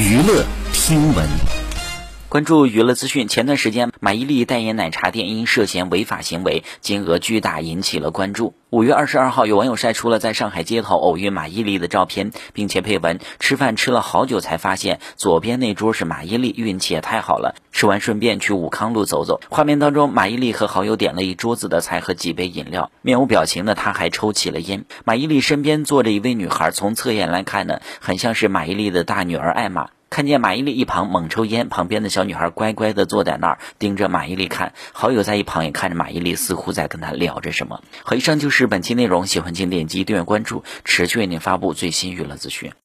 娱乐听闻。关注娱乐资讯，前段时间马伊琍代言奶茶店因涉嫌违法行为，金额巨大，引起了关注。五月二十二号，有网友晒出了在上海街头偶遇马伊琍的照片，并且配文：“吃饭吃了好久才发现左边那桌是马伊琍，运气也太好了。”吃完顺便去武康路走走。画面当中，马伊琍和好友点了一桌子的菜和几杯饮料，面无表情的她还抽起了烟。马伊琍身边坐着一位女孩，从侧颜来看呢，很像是马伊琍的大女儿艾玛。看见马伊琍一旁猛抽烟，旁边的小女孩乖乖的坐在那儿盯着马伊琍看。好友在一旁也看着马伊琍，似乎在跟她聊着什么。好，以上就是本期内容，喜欢请点击订阅关注，持续为您发布最新娱乐资讯。